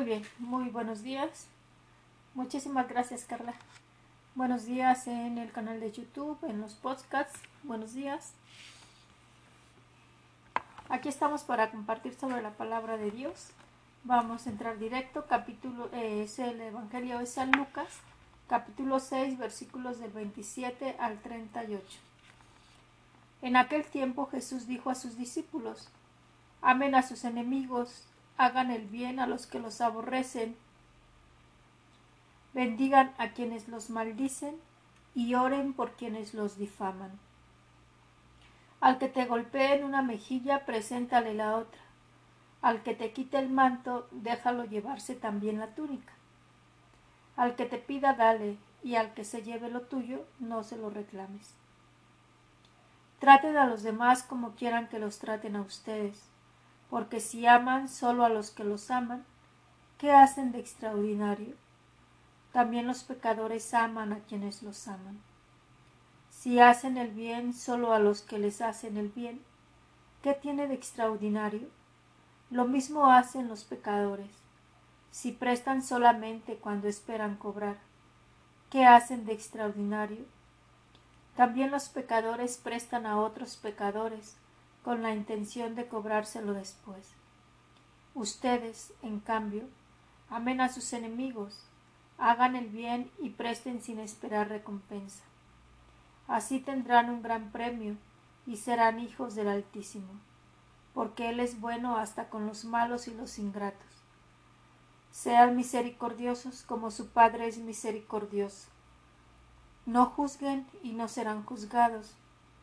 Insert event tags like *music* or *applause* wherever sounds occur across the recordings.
Muy bien, muy buenos días. Muchísimas gracias, Carla. Buenos días en el canal de YouTube, en los podcasts. Buenos días. Aquí estamos para compartir sobre la palabra de Dios. Vamos a entrar directo. Capítulo eh, es el Evangelio de San Lucas, capítulo 6, versículos del 27 al 38. En aquel tiempo Jesús dijo a sus discípulos: Amen a sus enemigos, hagan el bien a los que los aborrecen bendigan a quienes los maldicen y oren por quienes los difaman. Al que te golpee en una mejilla, preséntale la otra. Al que te quite el manto, déjalo llevarse también la túnica. Al que te pida, dale, y al que se lleve lo tuyo, no se lo reclames. Traten a los demás como quieran que los traten a ustedes, porque si aman solo a los que los aman, ¿qué hacen de extraordinario? También los pecadores aman a quienes los aman. Si hacen el bien solo a los que les hacen el bien, ¿qué tiene de extraordinario? Lo mismo hacen los pecadores. Si prestan solamente cuando esperan cobrar, ¿qué hacen de extraordinario? También los pecadores prestan a otros pecadores con la intención de cobrárselo después. Ustedes, en cambio, amen a sus enemigos, hagan el bien y presten sin esperar recompensa. Así tendrán un gran premio y serán hijos del Altísimo, porque Él es bueno hasta con los malos y los ingratos. Sean misericordiosos como su Padre es misericordioso. No juzguen y no serán juzgados,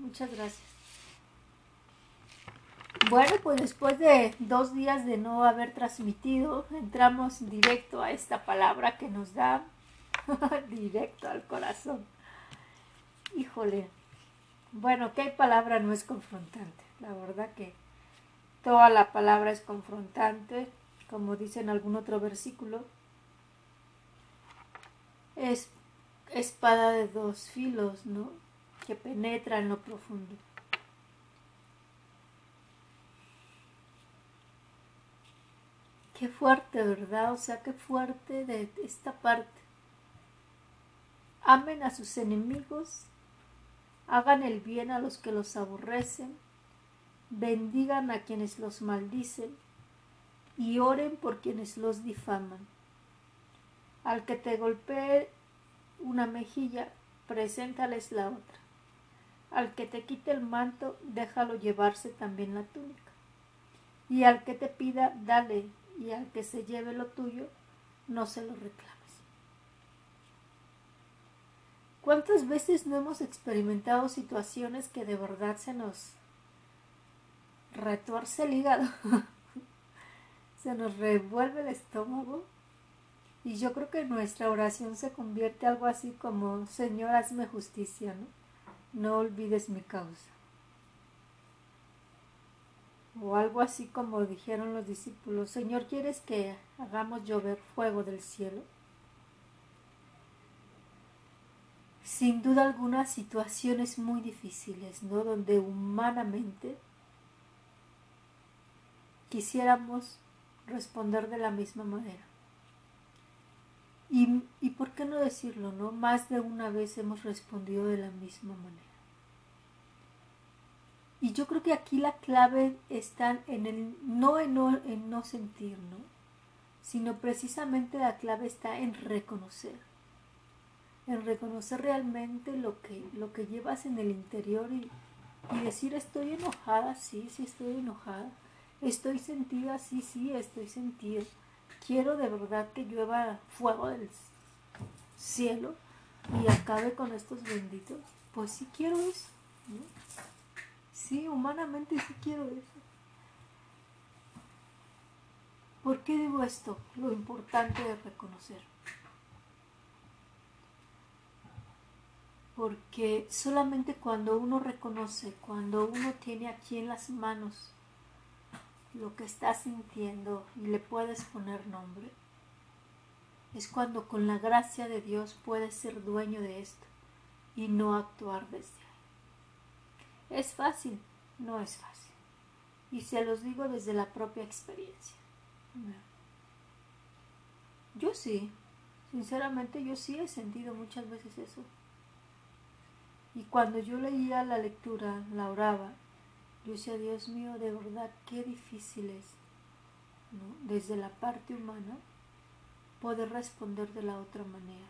Muchas gracias. Bueno, pues después de dos días de no haber transmitido, entramos directo a esta palabra que nos da *laughs* directo al corazón. Híjole, bueno, ¿qué palabra no es confrontante? La verdad que toda la palabra es confrontante, como dice en algún otro versículo. Es espada de dos filos, ¿no? Que penetra en lo profundo. Qué fuerte, ¿verdad? O sea, qué fuerte de esta parte. Amen a sus enemigos, hagan el bien a los que los aborrecen, bendigan a quienes los maldicen y oren por quienes los difaman. Al que te golpee una mejilla, preséntales la otra. Al que te quite el manto, déjalo llevarse también la túnica. Y al que te pida, dale y al que se lleve lo tuyo, no se lo reclames. ¿Cuántas veces no hemos experimentado situaciones que de verdad se nos retuerce el hígado? *laughs* se nos revuelve el estómago. Y yo creo que nuestra oración se convierte algo así como, Señor, hazme justicia, ¿no? No olvides mi causa o algo así como dijeron los discípulos, Señor, ¿quieres que hagamos llover fuego del cielo? Sin duda alguna situaciones muy difíciles, ¿no? Donde humanamente quisiéramos responder de la misma manera. Y, y por qué no decirlo, ¿no? Más de una vez hemos respondido de la misma manera. Y yo creo que aquí la clave está en el no en, no en no sentir, ¿no? Sino precisamente la clave está en reconocer. En reconocer realmente lo que, lo que llevas en el interior y, y decir estoy enojada, sí, sí estoy enojada. Estoy sentida, sí, sí, estoy sentida. Quiero de verdad que llueva fuego del cielo y acabe con estos benditos. Pues sí quiero eso. Sí, humanamente sí quiero eso. ¿Por qué digo esto? Lo importante de reconocer. Porque solamente cuando uno reconoce, cuando uno tiene aquí en las manos lo que está sintiendo y le puedes poner nombre, es cuando con la gracia de Dios puedes ser dueño de esto y no actuar desde ahí. ¿Es fácil? No es fácil. Y se los digo desde la propia experiencia. Yo sí, sinceramente yo sí he sentido muchas veces eso. Y cuando yo leía la lectura, la oraba, yo decía, Dios mío, de verdad, qué difícil es, desde la parte humana, poder responder de la otra manera.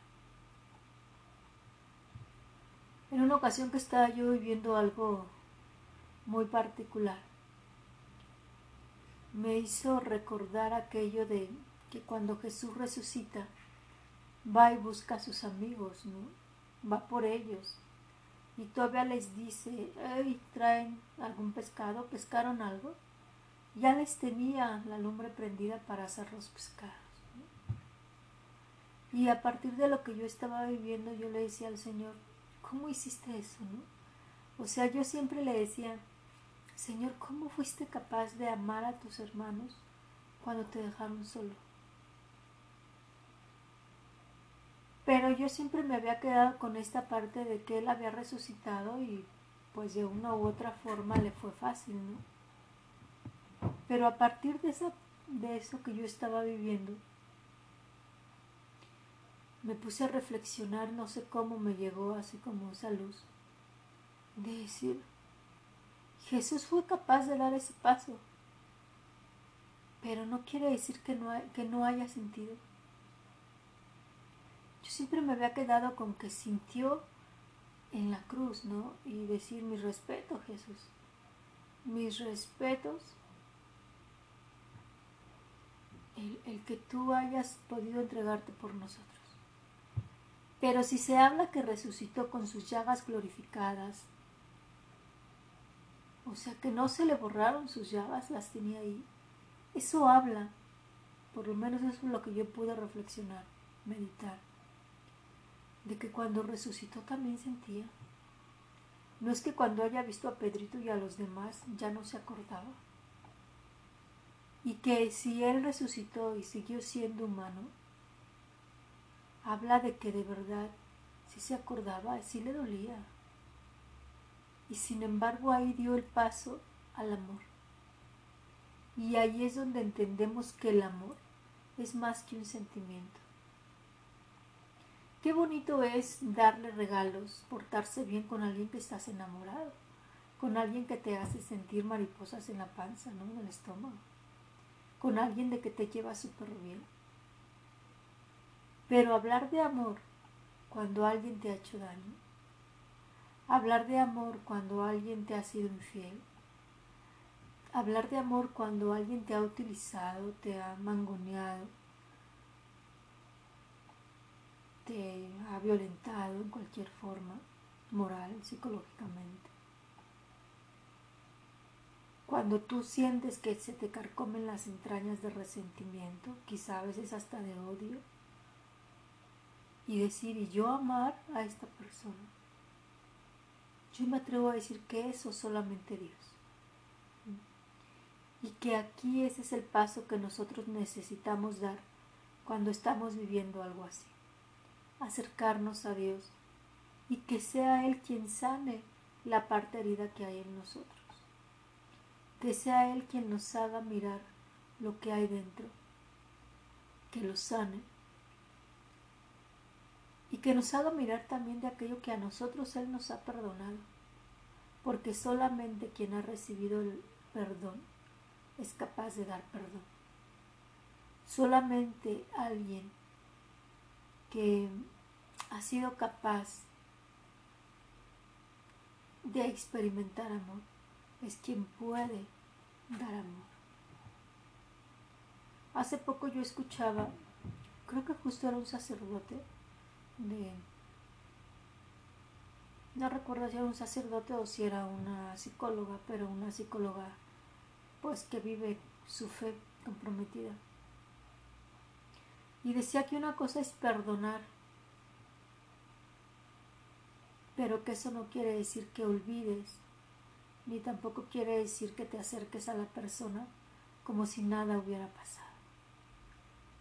En una ocasión que estaba yo viviendo algo muy particular, me hizo recordar aquello de que cuando Jesús resucita, va y busca a sus amigos, ¿no? Va por ellos. Y todavía les dice, hey, traen algún pescado, pescaron algo. Ya les tenía la lumbre prendida para hacer los pescados. Y a partir de lo que yo estaba viviendo, yo le decía al Señor, ¿cómo hiciste eso? O sea, yo siempre le decía, Señor, ¿cómo fuiste capaz de amar a tus hermanos cuando te dejaron solo? Pero yo siempre me había quedado con esta parte de que Él había resucitado y pues de una u otra forma le fue fácil, ¿no? Pero a partir de, esa, de eso que yo estaba viviendo, me puse a reflexionar, no sé cómo me llegó así como esa luz, de decir, Jesús fue capaz de dar ese paso, pero no quiere decir que no, que no haya sentido. Siempre me había quedado con que sintió en la cruz, ¿no? Y decir mi respeto, Jesús, mis respetos, el, el que tú hayas podido entregarte por nosotros. Pero si se habla que resucitó con sus llagas glorificadas, o sea que no se le borraron sus llagas, las tenía ahí, eso habla, por lo menos eso es lo que yo pude reflexionar, meditar, de que cuando resucitó también sentía. No es que cuando haya visto a Pedrito y a los demás ya no se acordaba. Y que si él resucitó y siguió siendo humano, habla de que de verdad sí se acordaba, sí le dolía. Y sin embargo ahí dio el paso al amor. Y ahí es donde entendemos que el amor es más que un sentimiento. Qué bonito es darle regalos, portarse bien con alguien que estás enamorado, con alguien que te hace sentir mariposas en la panza, ¿no? En el estómago, con alguien de que te lleva súper bien. Pero hablar de amor cuando alguien te ha hecho daño, hablar de amor cuando alguien te ha sido infiel, hablar de amor cuando alguien te ha utilizado, te ha mangoneado, te ha violentado en cualquier forma, moral, psicológicamente. Cuando tú sientes que se te carcomen las entrañas de resentimiento, quizá a veces hasta de odio, y decir, y yo amar a esta persona. Yo me atrevo a decir que eso solamente Dios. Y que aquí ese es el paso que nosotros necesitamos dar cuando estamos viviendo algo así. Acercarnos a Dios y que sea Él quien sane la parte herida que hay en nosotros. Que sea Él quien nos haga mirar lo que hay dentro. Que lo sane y que nos haga mirar también de aquello que a nosotros Él nos ha perdonado, porque solamente quien ha recibido el perdón es capaz de dar perdón. Solamente alguien que ha sido capaz de experimentar amor es quien puede dar amor. Hace poco yo escuchaba, creo que justo era un sacerdote, de no recuerdo si era un sacerdote o si era una psicóloga, pero una psicóloga pues que vive su fe comprometida. Y decía que una cosa es perdonar, pero que eso no quiere decir que olvides, ni tampoco quiere decir que te acerques a la persona como si nada hubiera pasado.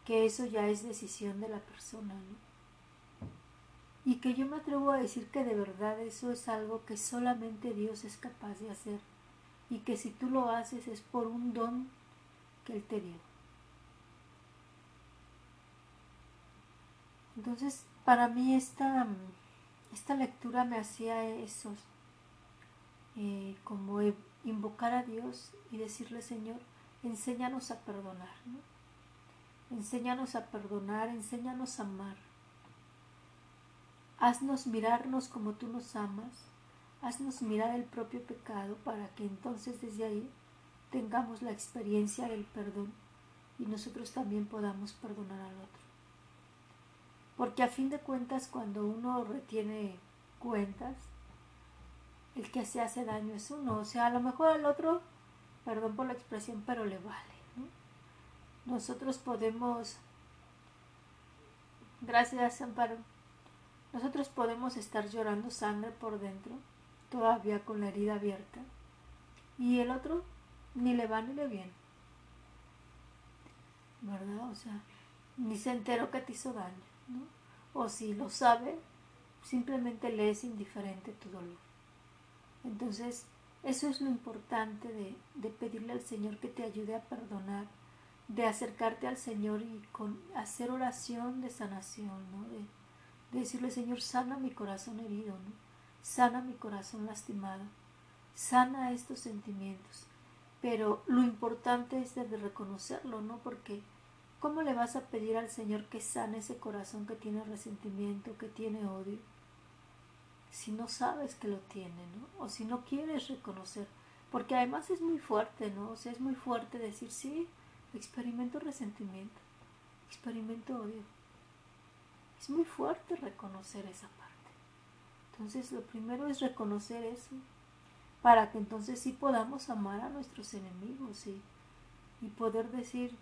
Que eso ya es decisión de la persona, ¿no? Y que yo me atrevo a decir que de verdad eso es algo que solamente Dios es capaz de hacer. Y que si tú lo haces es por un don que Él te dio. Entonces, para mí esta, esta lectura me hacía eso, eh, como invocar a Dios y decirle, Señor, enséñanos a perdonar, enséñanos a perdonar, enséñanos a amar. Haznos mirarnos como tú nos amas, haznos mirar el propio pecado para que entonces desde ahí tengamos la experiencia del perdón y nosotros también podamos perdonar al otro. Porque a fin de cuentas cuando uno retiene cuentas, el que se hace daño es uno. O sea, a lo mejor al otro, perdón por la expresión, pero le vale. Nosotros podemos, gracias Amparo, nosotros podemos estar llorando sangre por dentro, todavía con la herida abierta, y el otro ni le va ni le viene. ¿Verdad? O sea, ni se enteró que te hizo daño, O si lo sabe, simplemente le es indiferente tu dolor. Entonces, eso es lo importante de, de pedirle al Señor que te ayude a perdonar, de acercarte al Señor y con hacer oración de sanación, ¿no? De, de decirle, Señor, sana mi corazón herido, ¿no? sana mi corazón lastimado, sana estos sentimientos. Pero lo importante es de reconocerlo, ¿no? Porque ¿cómo le vas a pedir al Señor que sane ese corazón que tiene resentimiento, que tiene odio? Si no sabes que lo tiene, ¿no? O si no quieres reconocer. Porque además es muy fuerte, ¿no? O sea, es muy fuerte decir, sí, experimento resentimiento, experimento odio es muy fuerte reconocer esa parte. Entonces lo primero es reconocer eso para que entonces sí podamos amar a nuestros enemigos y, y poder decir,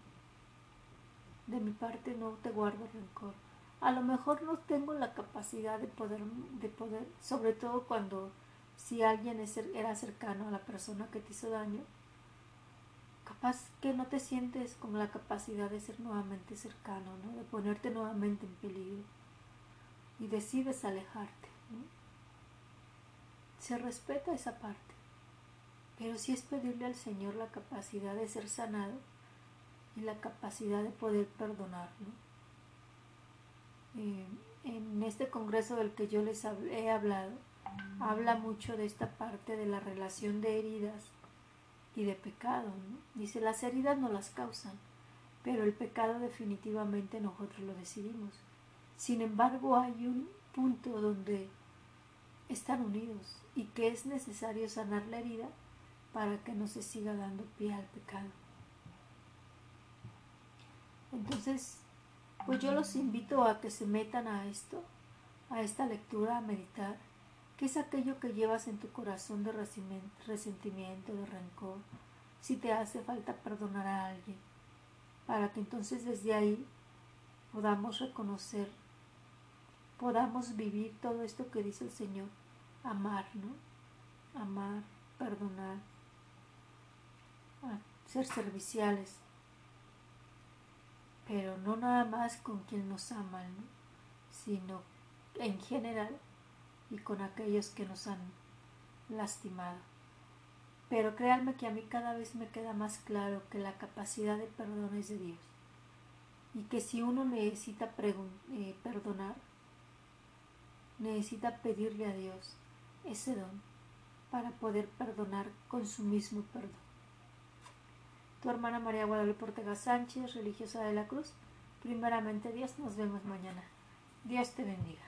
de mi parte no te guardo rencor. A lo mejor no tengo la capacidad de poder, de poder sobre todo cuando si alguien era cercano a la persona que te hizo daño, capaz que no te sientes con la capacidad de ser nuevamente cercano, ¿no? de ponerte nuevamente en peligro y decides alejarte. Se respeta esa parte, pero sí es pedirle al Señor la capacidad de ser sanado y la capacidad de poder perdonar. Eh, en este congreso del que yo les he hablado, habla mucho de esta parte de la relación de heridas y de pecado. Dice, las heridas no las causan, pero el pecado definitivamente nosotros lo decidimos. Sin embargo, hay un punto donde están unidos y que es necesario sanar la herida para que no se siga dando pie al pecado. Entonces, pues yo los invito a que se metan a esto, a esta lectura, a meditar ¿Qué es aquello que llevas en tu corazón de resentimiento, de rencor? Si te hace falta perdonar a alguien, para que entonces desde ahí podamos reconocer, podamos vivir todo esto que dice el Señor, amar, ¿no? Amar, perdonar, ser serviciales, pero no nada más con quien nos aman, ¿no? sino en general y con aquellos que nos han lastimado. Pero créanme que a mí cada vez me queda más claro que la capacidad de perdón es de Dios y que si uno necesita eh, perdonar, necesita pedirle a Dios ese don para poder perdonar con su mismo perdón. Tu hermana María Guadalupe Ortega Sánchez, religiosa de la Cruz, primeramente Dios, nos vemos mañana. Dios te bendiga.